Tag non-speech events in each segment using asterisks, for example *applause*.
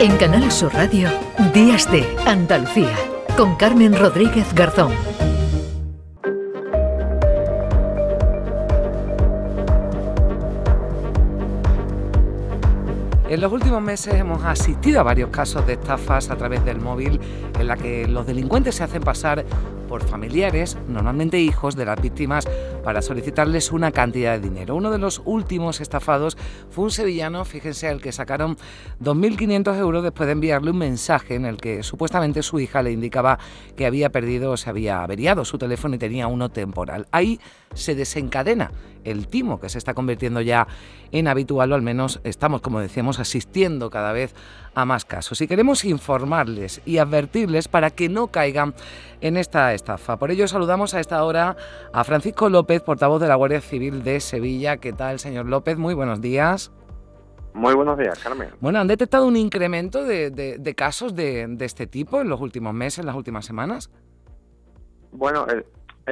En Canal Sur Radio, Días de Andalucía, con Carmen Rodríguez Garzón. En los últimos meses hemos asistido a varios casos de estafas a través del móvil en la que los delincuentes se hacen pasar por familiares, normalmente hijos de las víctimas, para solicitarles una cantidad de dinero. Uno de los últimos estafados fue un sevillano, fíjense, al que sacaron 2.500 euros después de enviarle un mensaje en el que supuestamente su hija le indicaba que había perdido o se había averiado su teléfono y tenía uno temporal. Ahí se desencadena el timo que se está convirtiendo ya en habitual o al menos estamos, como decíamos, asistiendo cada vez a más casos. Y queremos informarles y advertirles para que no caigan en esta estafa. Por ello saludamos a esta hora a Francisco López, portavoz de la Guardia Civil de Sevilla. ¿Qué tal, señor López? Muy buenos días. Muy buenos días, Carmen. Bueno, ¿han detectado un incremento de, casos de, este tipo en los últimos meses, en las últimas semanas? Bueno, el,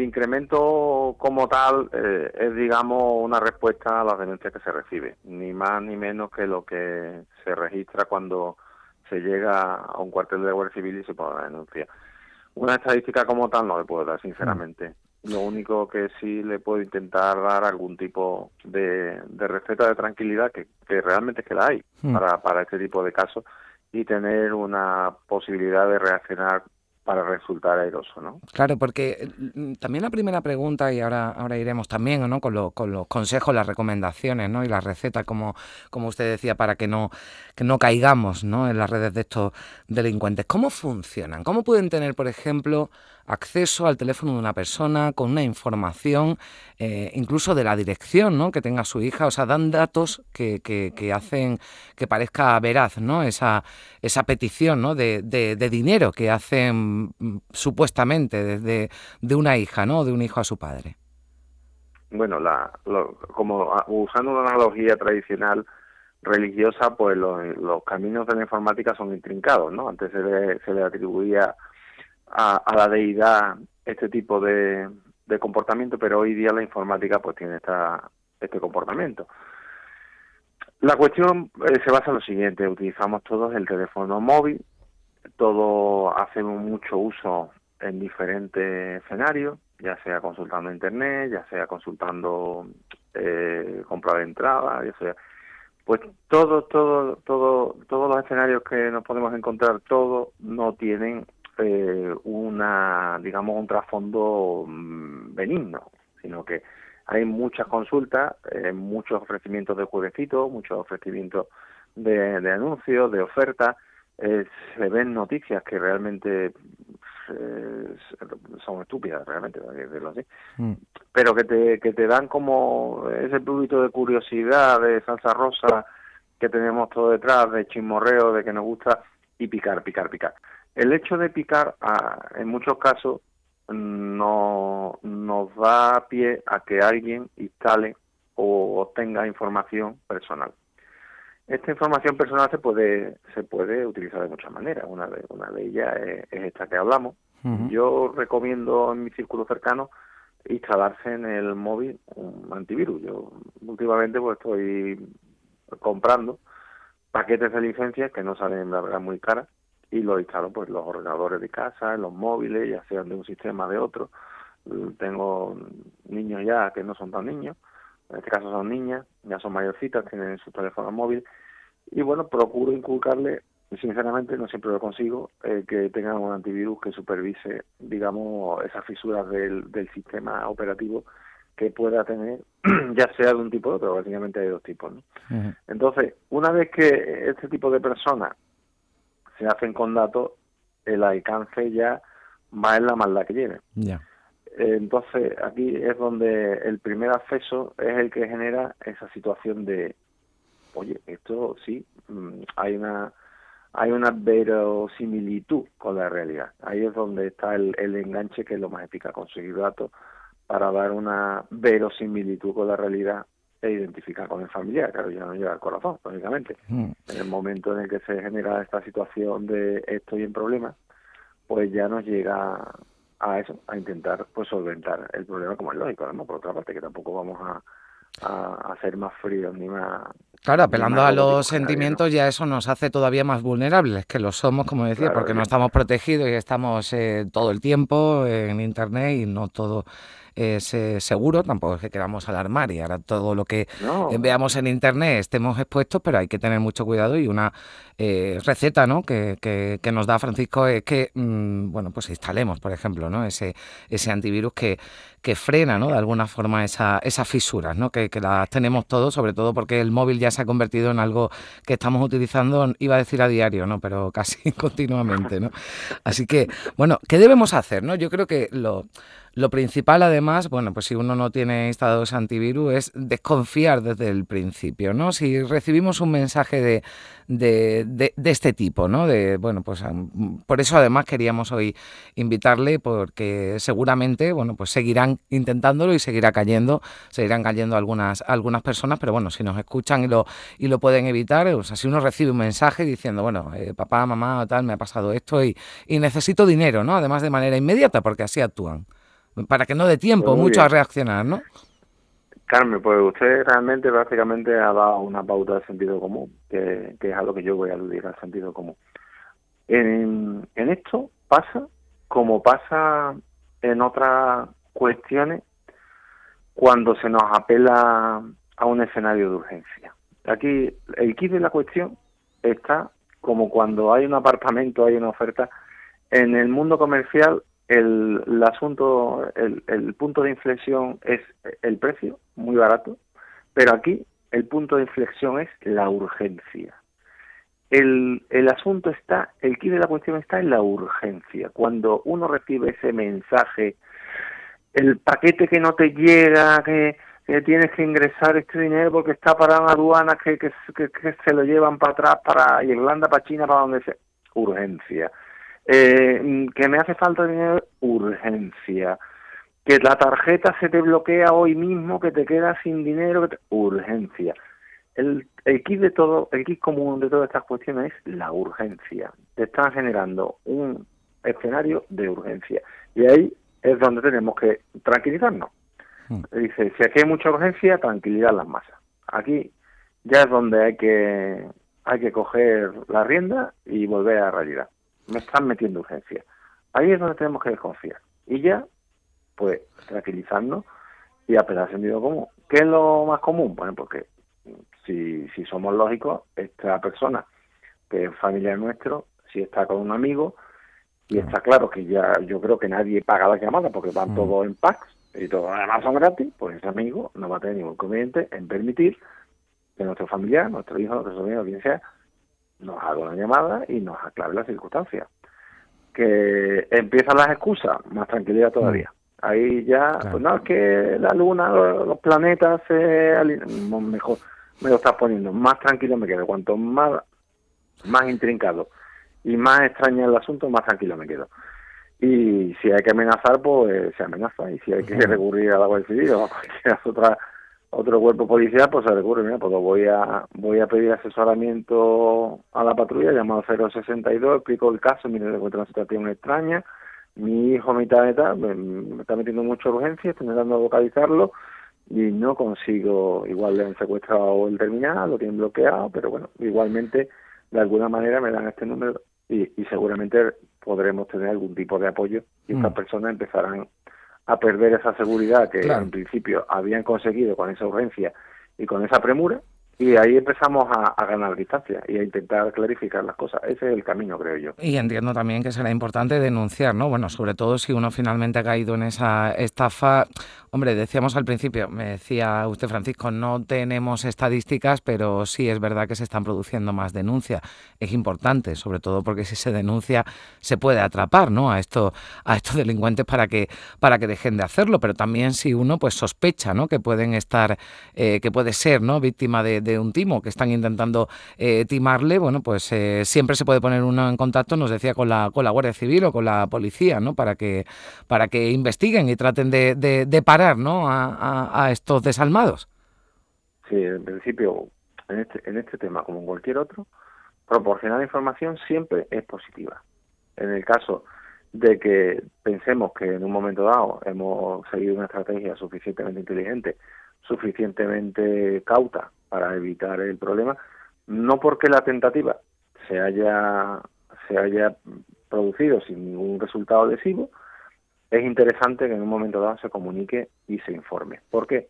incremento como tal eh, es, digamos, una respuesta a las denuncias que se recibe, ni más ni menos que lo que se registra cuando se llega a un cuartel de Guardia Civil y se pone la denuncia. Una estadística como tal no le puedo dar, sinceramente. Lo único que sí le puedo intentar dar algún tipo de, receta de tranquilidad, que, realmente es que la hay hmm. para, para este tipo de casos, y tener una posibilidad de reaccionar para resultar airoso, ¿no? Claro, porque mm, también la primera pregunta, y ahora, ahora iremos también ¿no? con, con los consejos, las recomendaciones ¿no? y las recetas, como, como usted decía, para que no, que no caigamos ¿no? en las redes de estos delincuentes. ¿Cómo funcionan? ¿Cómo pueden tener, por ejemplo, acceso al teléfono de una persona con una información, eh, incluso de la dirección ¿no? que tenga su hija, o sea, dan datos que, que, hacen que parezca veraz ¿no? esa, esa petición ¿no? de, de, dinero que hacen mm, supuestamente desde de una hija, ¿no? de un hijo a su padre. Bueno, la, como usando una analogía tradicional, religiosa, pues los, los, caminos de la informática son intrincados, ¿no? Antes se le, se le atribuía a, la deidad este tipo de, de, comportamiento, pero hoy día la informática pues tiene esta, este comportamiento. La cuestión eh, se basa en lo siguiente, utilizamos todos el teléfono móvil, todos hacemos mucho uso en diferentes escenarios, ya sea consultando internet, ya sea consultando eh, compra de entrada, ya sea pues todo, todo, todo, todos los escenarios que nos podemos encontrar, todos no tienen eh, una, digamos, un trasfondo mm, benigno, sino que hay muchas consultas, eh, muchos ofrecimientos de jueguecitos, muchos ofrecimientos de, anuncios, de ofertas, eh, se ven noticias que realmente son estúpidas, realmente, decirlo así, mm. pero que te, que te dan como ese público de curiosidad, de salsa rosa que tenemos todo detrás, de chismorreo, de que nos gusta, y picar, picar, picar. El hecho de picar, ah, en muchos casos, no nos da pie a que alguien instale o obtenga información personal. Esta información personal se puede se puede utilizar de muchas maneras. Una de una de ellas es, esta que hablamos. Yo recomiendo en mi círculo cercano instalarse en el móvil un antivirus. Yo últimamente pues estoy comprando paquetes de licencias que no salen la verdad muy caras y lo instalo pues los ordenadores de casa, los móviles, ya sean de un sistema o de otro. Tengo niños ya que no son tan niños, en este caso son niñas, ya son mayorcitas, tienen su teléfono móvil y bueno, procuro inculcarle, sinceramente no siempre lo consigo, eh, que tengan un antivirus que supervise, digamos, esas fisuras del, del sistema operativo que pueda tener, *clears throat* ya sea de un tipo o otro, básicamente hay dos tipos. ¿no? Entonces, una vez que este tipo de personas se hacen con datos, el alcance ya va en la maldad que tiene. Entonces, aquí es donde el primer acceso es el que genera esa situación de, oye, esto sí, mm, hay una hay una verosimilitud con la realidad. Ahí es donde está el, el enganche que es lo más eficaz, conseguir datos para dar una verosimilitud con la realidad e identificar con el familiar, claro, ya no llega al corazón, lógicamente. Mm. En el momento en el que se genera esta situación de estoy en problemas, pues ya nos llega a eso, a intentar pues solventar el problema como es lógico, ¿no? Por otra parte, que tampoco vamos a, a, ser más fríos ni más Claro, apelando a los sentimientos ya eso nos hace todavía más vulnerables, que lo somos, como decía, porque no estamos protegidos y estamos eh, todo el tiempo en Internet y no todo es eh, seguro, tampoco es que queramos alarmar y ahora todo lo que veamos en Internet estemos expuestos, pero hay que tener mucho cuidado y una eh, receta ¿no? que, que, nos da Francisco es que mm, bueno, pues instalemos, por ejemplo, ¿no? ese, ese antivirus que, que frena ¿no? de alguna forma esa, esas fisuras, ¿no? que, que las tenemos todos, sobre todo porque el móvil ya se ha convertido en algo que estamos utilizando, iba a decir a diario, ¿no? pero casi *laughs* continuamente. ¿no? Así que, bueno, ¿qué debemos hacer? ¿no? Yo creo que lo lo principal, además, bueno, pues si uno no tiene instalados antivirus, es desconfiar desde el principio, ¿no? Si recibimos un mensaje de, de, de, este tipo, ¿no? De, bueno, pues por eso además queríamos hoy invitarle, porque seguramente, bueno, pues seguirán intentándolo y seguirá cayendo, seguirán cayendo algunas, algunas personas, pero bueno, si nos escuchan y lo, y lo pueden evitar, o sea, si uno recibe un mensaje diciendo, bueno, eh, papá, mamá, tal, me ha pasado esto y, y necesito dinero, ¿no? Además de manera inmediata, porque así actúan para que no dé tiempo pues mucho a reaccionar, ¿no? Carmen, pues usted realmente prácticamente ha dado una pauta de sentido común, que, es a lo que yo voy a aludir al sentido común. En, en esto pasa como pasa en otras cuestiones cuando se nos apela a un escenario de urgencia. Aquí el kit de la cuestión está como cuando hay un apartamento, hay una oferta. En el mundo comercial el, asunto, el, punto de inflexión es el precio, muy barato, pero aquí el punto de inflexión es la urgencia. El, el asunto está, el kit de la cuestión está en la urgencia. Cuando uno recibe ese mensaje, el paquete que no te llega, que, tienes que ingresar este dinero porque está para una aduana que, que, que, se lo llevan para atrás, para Irlanda, para China, para donde sea. Urgencia eh, que me hace falta dinero, urgencia. Que la tarjeta se te bloquea hoy mismo, que te quedas sin dinero, urgencia. El, el kit de todo, el kit común de todas estas cuestiones es la urgencia. Te están generando un escenario de urgencia. Y ahí es donde tenemos que tranquilizarnos. Hmm. Dice, si aquí hay mucha urgencia, tranquilidad las masas. Aquí ya es donde hay que hay que coger la rienda y volver a la realidad me están metiendo urgencia. Ahí es donde tenemos que desconfiar. Y ya, pues, tranquilizarnos y apelar al sentido común. ¿Qué es lo más común? Bueno, porque si, si somos lógicos, esta persona que es familiar nuestro, si está con un amigo, y está claro que ya yo creo que nadie paga la llamada porque van mm. todos en packs y todos además son gratis, pues ese amigo no va a tener ningún inconveniente en permitir que nuestro familiar, nuestro hijo, nuestro sobrino, quien sea, nos haga una llamada y nos aclare las circunstancias. Que empiezan las excusas, más tranquilidad todavía. Ahí ya, pues no, es que la luna, los, planetas se mejor me lo estás poniendo, más tranquilo me quedo. Cuanto más, más intrincado y más extraña el asunto, más tranquilo me quedo. Y si hay que amenazar, pues se amenaza. Y si hay que recurrir a la Guardia Civil o a cualquier otra otro cuerpo policial pues se recurre, mira, pues voy a voy a pedir asesoramiento a la patrulla, llamado 062, explico el caso, mire, le encuentro una situación extraña, mi hijo mitad de tal, me, está metiendo mucha urgencia, estoy intentando localizarlo y no consigo, igual le han secuestrado el terminal, lo tienen bloqueado, pero bueno, igualmente de alguna manera me dan este número y, y seguramente podremos tener algún tipo de apoyo y estas mm. personas empezarán a perder esa seguridad que en principio habían conseguido con esa urgencia y con esa premura y ahí empezamos a, ganar distancia y a intentar clarificar las cosas. Ese es el camino, creo yo. Y entiendo también que será importante denunciar, ¿no? Bueno, sobre todo si uno finalmente ha caído en esa estafa. Hombre, decíamos al principio, me decía usted, Francisco, no tenemos estadísticas, pero sí es verdad que se están produciendo más denuncias. Es importante, sobre todo porque si se denuncia se puede atrapar, ¿no? A esto, a estos delincuentes para que para que dejen de hacerlo. Pero también si uno, pues sospecha, ¿no? Que pueden estar, eh, que puede ser, ¿no? Víctima de un timo que están intentando eh, timarle, bueno, pues eh, siempre se puede poner uno en contacto, nos decía, con la, con la Guardia Civil o con la policía, ¿no? Para que, para que investiguen y traten de, de, parar, ¿no? A, a, estos desalmados. Sí, en principio, en este, en este tema, como en cualquier otro, proporcionar información siempre es positiva. En el caso de que pensemos que en un momento dado hemos seguido una estrategia suficientemente inteligente, suficientemente cauta para evitar el problema, no porque la tentativa se haya se haya producido sin ningún resultado lesivo, es interesante que en un momento dado se comunique y se informe. ¿Por qué?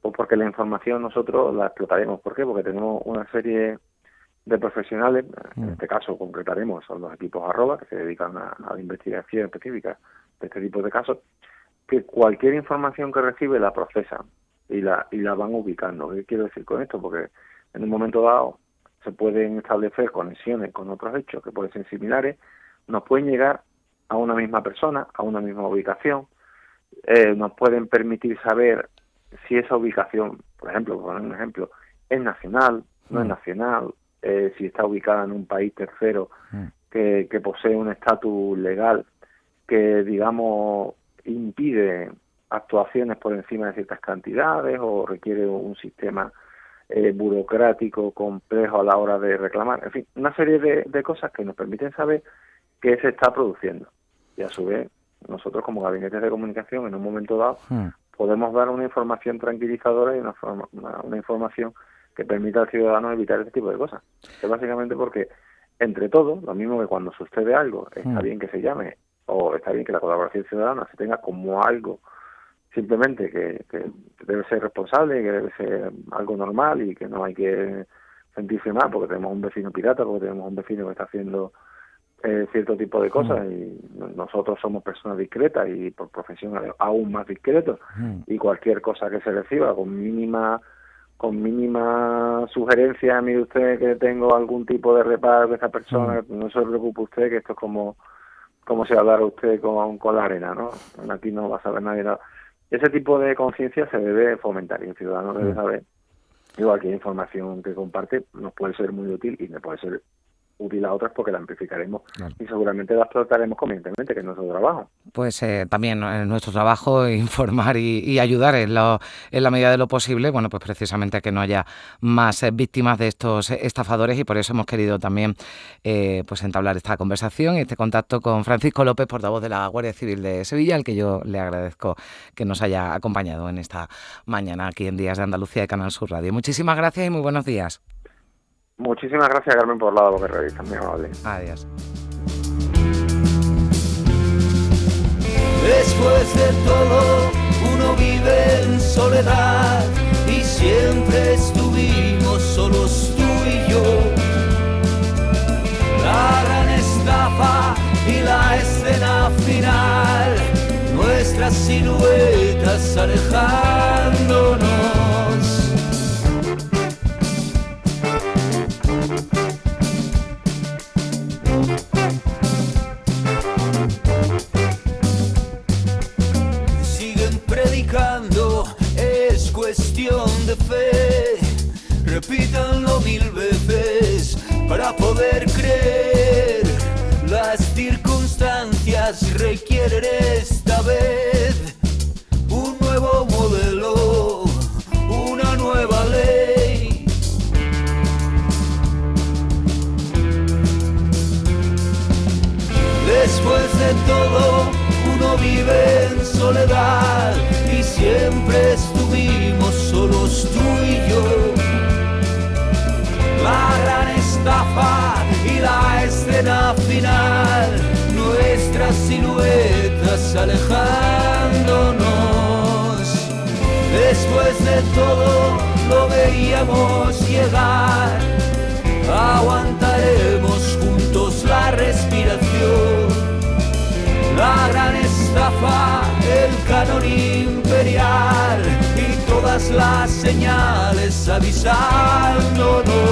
Pues porque la información nosotros la explotaremos. ¿Por qué? Porque tenemos una serie de profesionales, en este caso concretaremos son los equipos arroba, que se dedican a, la investigación específica de este tipo de casos, que cualquier información que recibe la procesan y la, y la van ubicando. ¿Qué quiero decir con esto? Porque en un momento dado se pueden establecer conexiones con otros hechos que pueden ser similares, nos pueden llegar a una misma persona, a una misma ubicación, eh, nos pueden permitir saber si esa ubicación, por ejemplo, por un ejemplo, es nacional, no es mm. nacional, eh, si está ubicada en un país tercero mm. que, que posee un estatus legal que, digamos, impide actuaciones por encima de ciertas cantidades o requiere un sistema eh, burocrático complejo a la hora de reclamar. En fin, una serie de, de cosas que nos permiten saber qué se está produciendo. Y a su vez, nosotros como gabinetes de comunicación, en un momento dado, hmm. podemos dar una información tranquilizadora y una, una, información que permita al ciudadano evitar este tipo de cosas. Es básicamente porque, entre todos, lo mismo que cuando sucede algo, está hmm. bien que se llame o está bien que la colaboración ciudadana se tenga como algo simplemente que, que debe ser responsable, que debe ser algo normal y que no hay que sentirse mal porque tenemos un vecino pirata, porque tenemos un vecino que está haciendo eh, cierto tipo de cosas mm. y nosotros somos personas discretas y por profesión aún más discretos mm. y cualquier cosa que se reciba con mínima con mínima sugerencia, mire usted que tengo algún tipo de reparo de esa persona, mm. no se preocupe usted que esto es como como si hablara usted con, con la arena, ¿no? Aquí no va a saber nadie nada ese tipo de conciencia se debe fomentar y el ciudadano debe mm. saber igual que información que comparte nos puede ser muy útil y me puede ser útil a otras porque la amplificaremos y seguramente la explotaremos convenientemente, que es nuestro trabajo. Pues eh, también en nuestro trabajo *laughs* informar y, ayudar en, lo, en, la medida de lo posible, bueno, pues precisamente a que no haya más eh, víctimas de estos estafadores y por eso hemos querido también eh, pues entablar esta conversación y este contacto con Francisco López, portavoz de la Guardia Civil de Sevilla, al que yo le agradezco que nos haya acompañado en esta mañana aquí en Días de Andalucía de Canal Sur Radio. Muchísimas gracias y muy buenos días. Muchísimas gracias, Carmen, por la que revista, muy amable. Adiós. Después de todo, uno vive en soledad y siempre estuvimos solos tú y yo. La gran estafa y la escena final, nuestras siluetas alejándonos. Repítanlo mil veces para poder creer. Las circunstancias requieren esta vez un nuevo modelo, una nueva ley. Después de todo, uno vive en soledad y siempre estuvimos estafa y la escena final, nuestras siluetas alejándonos. Después de todo lo veíamos llegar, aguantaremos juntos la respiración. La gran estafa, el canon imperial todas las señales avisándonos.